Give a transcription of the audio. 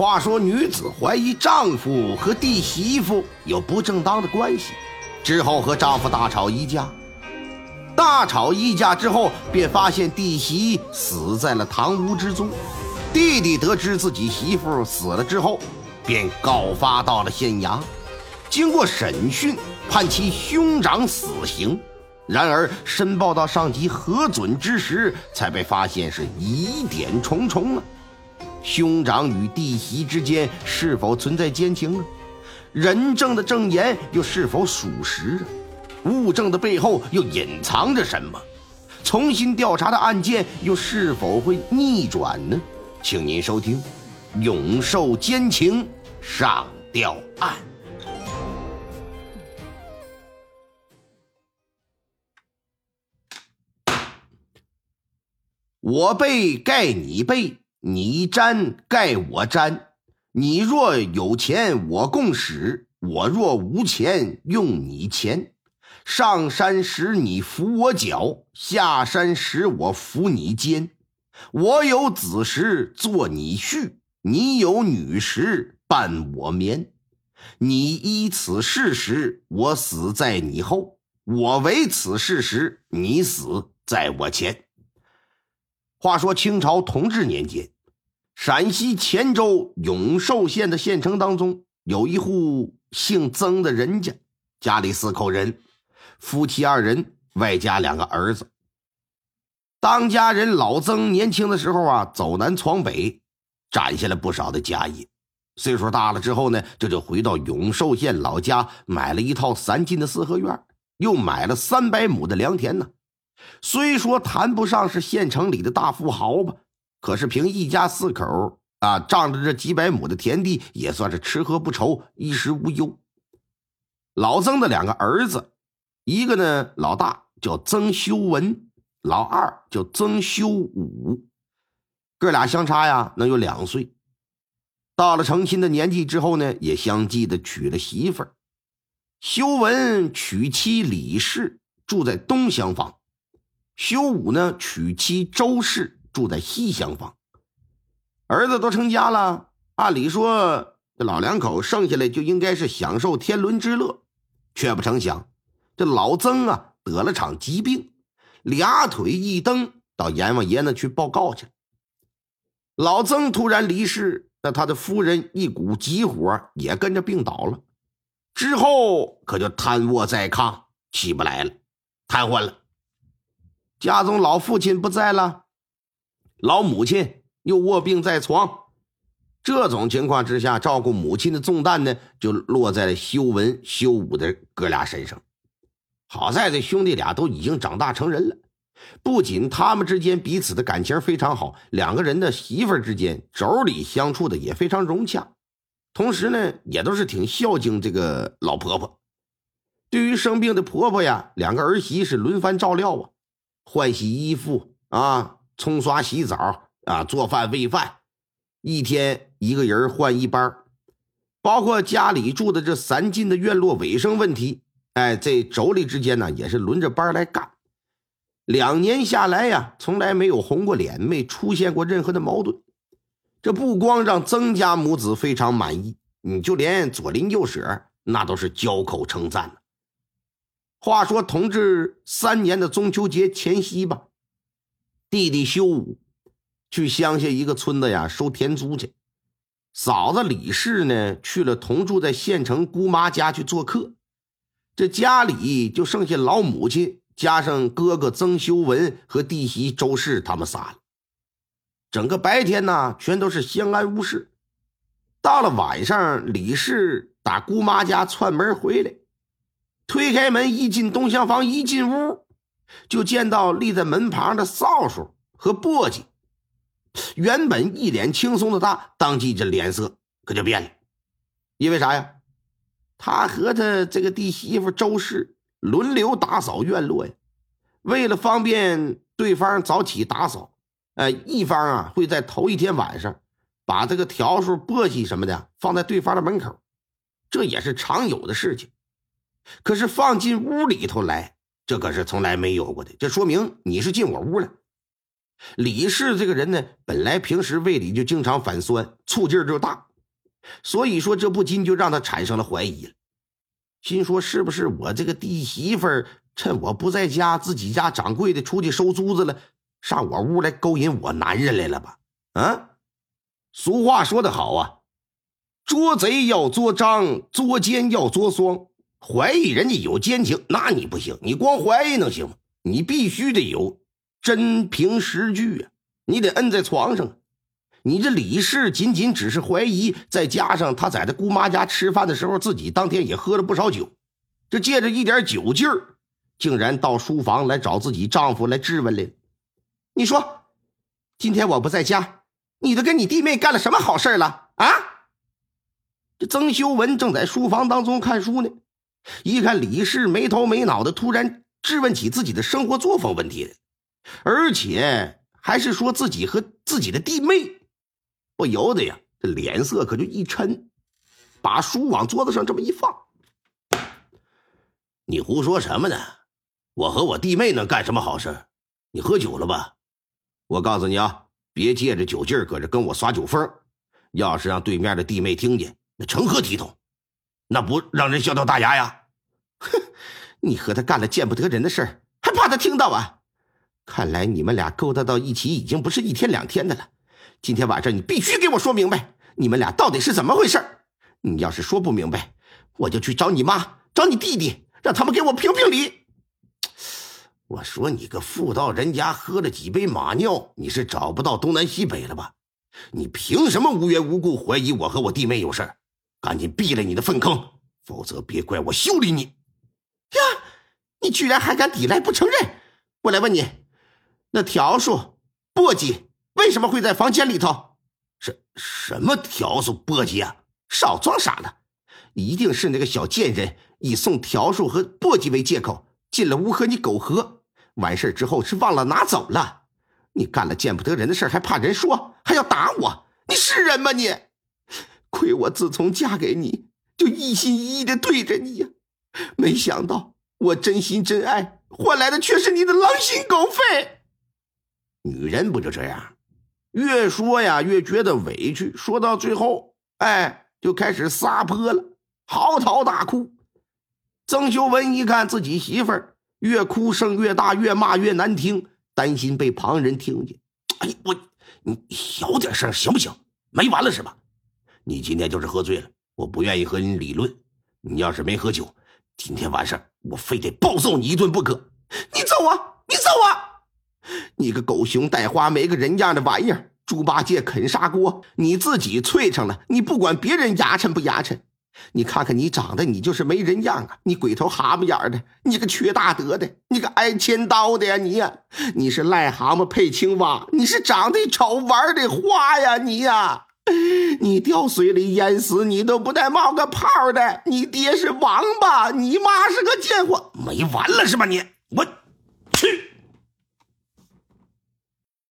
话说，女子怀疑丈夫和弟媳妇有不正当的关系，之后和丈夫大吵一架。大吵一架之后，便发现弟媳死在了堂屋之中。弟弟得知自己媳妇死了之后，便告发到了县衙。经过审讯，判其兄长死刑。然而申报到上级核准之时，才被发现是疑点重重啊！兄长与弟媳之间是否存在奸情呢？人证的证言又是否属实啊？物证的背后又隐藏着什么？重新调查的案件又是否会逆转呢？请您收听《永寿奸情上吊案》。我背盖你背，你沾盖我沾。你若有钱，我共使；我若无钱，用你钱。上山时你扶我脚，下山时我扶你肩。我有子时做你婿，你有女时伴我眠。你依此事时，我死在你后；我为此事时，你死在我前。话说清朝同治年间，陕西乾州永寿县的县城当中，有一户姓曾的人家，家里四口人，夫妻二人，外加两个儿子。当家人老曾年轻的时候啊，走南闯北，攒下了不少的家业。岁数大了之后呢，这就回到永寿县老家，买了一套三进的四合院，又买了三百亩的良田呢。虽说谈不上是县城里的大富豪吧，可是凭一家四口啊，仗着这几百亩的田地，也算是吃喝不愁，衣食无忧。老曾的两个儿子，一个呢老大叫曾修文，老二叫曾修武，哥俩相差呀能有两岁。到了成亲的年纪之后呢，也相继的娶了媳妇儿。修文娶妻李氏，住在东厢房。修武呢，娶妻周氏，住在西厢房。儿子都成家了，按理说这老两口剩下来就应该是享受天伦之乐，却不成想，这老曾啊得了场疾病，俩腿一蹬，到阎王爷那去报告去了。老曾突然离世，那他的夫人一股急火也跟着病倒了，之后可就瘫卧在炕，起不来了，瘫痪了。家中老父亲不在了，老母亲又卧病在床，这种情况之下，照顾母亲的重担呢，就落在了修文、修武的哥俩身上。好在这兄弟俩都已经长大成人了，不仅他们之间彼此的感情非常好，两个人的媳妇之间妯娌相处的也非常融洽，同时呢，也都是挺孝敬这个老婆婆。对于生病的婆婆呀，两个儿媳是轮番照料啊。换洗衣服啊，冲刷洗澡啊，做饭喂饭，一天一个人换一班包括家里住的这三进的院落卫生问题，哎，这妯娌之间呢也是轮着班来干。两年下来呀，从来没有红过脸，没出现过任何的矛盾。这不光让曾家母子非常满意，你就连左邻右舍那都是交口称赞话说，同治三年的中秋节前夕吧，弟弟修武去乡下一个村子呀收田租去，嫂子李氏呢去了同住在县城姑妈家去做客，这家里就剩下老母亲加上哥哥曾修文和弟媳周氏他们仨了。整个白天呢，全都是相安无事。到了晚上，李氏打姑妈家串门回来。推开门，一进东厢房，一进屋，就见到立在门旁的扫帚和簸箕。原本一脸轻松的他，当即这脸色可就变了。因为啥呀？他和他这个弟媳妇周氏轮流打扫院落呀。为了方便对方早起打扫，呃，一方啊会在头一天晚上把这个笤帚、簸箕什么的放在对方的门口，这也是常有的事情。可是放进屋里头来，这可是从来没有过的。这说明你是进我屋了。李氏这个人呢，本来平时胃里就经常反酸，醋劲儿就大，所以说这不禁就让他产生了怀疑了，心说是不是我这个弟媳妇儿趁我不在家，自己家掌柜的出去收租子了，上我屋来勾引我男人来了吧？啊，俗话说得好啊，捉贼要捉张，捉奸要捉双。怀疑人家有奸情，那你不行，你光怀疑能行吗？你必须得有真凭实据啊，你得摁在床上。你这李氏仅仅只是怀疑，再加上他在他姑妈家吃饭的时候，自己当天也喝了不少酒，这借着一点酒劲儿，竟然到书房来找自己丈夫来质问来了。你说，今天我不在家，你都跟你弟妹干了什么好事了啊？这曾修文正在书房当中看书呢，一看李氏没头没脑的，突然质问起自己的生活作风问题来，而且还是说自己和自己的弟妹。不由得呀，这脸色可就一沉，把书往桌子上这么一放。你胡说什么呢？我和我弟妹能干什么好事？你喝酒了吧？我告诉你啊，别借着酒劲儿搁这跟我耍酒疯。要是让对面的弟妹听见，那成何体统？那不让人笑掉大牙呀？哼！你和他干了见不得人的事儿，还怕他听到啊？看来你们俩勾搭到一起已经不是一天两天的了。今天晚上你必须给我说明白，你们俩到底是怎么回事你要是说不明白，我就去找你妈，找你弟弟，让他们给我评评理。我说你个妇道人家喝了几杯马尿，你是找不到东南西北了吧？你凭什么无缘无故怀疑我和我弟妹有事赶紧闭了你的粪坑，否则别怪我修理你。呀，你居然还敢抵赖不承认！我来问你，那条数、簸箕。为什么会在房间里头？什什么条数簸箕啊？少装傻了！一定是那个小贱人以送条数和簸箕为借口进了屋和你苟合，完事之后是忘了拿走了。你干了见不得人的事还怕人说，还要打我？你是人吗你？亏我自从嫁给你就一心一意的对着你呀，没想到我真心真爱换来的却是你的狼心狗肺。女人不就这样？越说呀，越觉得委屈，说到最后，哎，就开始撒泼了，嚎啕大哭。曾秀文一看自己媳妇儿越哭声越大，越骂越难听，担心被旁人听见。哎，我你小点声行不行？没完了是吧？你今天就是喝醉了，我不愿意和你理论。你要是没喝酒，今天晚上我非得暴揍你一顿不可。你揍啊！你揍啊！你个狗熊带花没个人样的玩意儿，猪八戒啃砂锅，你自己脆成了，你不管别人牙碜不牙碜？你看看你长得，你就是没人样啊！你鬼头蛤蟆眼的，你个缺大德的，你个挨千刀的呀！你呀，你是癞蛤蟆配青蛙，你是长得丑玩的花呀！你呀，你掉水里淹死你都不带冒个泡的！你爹是王八，你妈是个贱货，没完了是吧？你我去！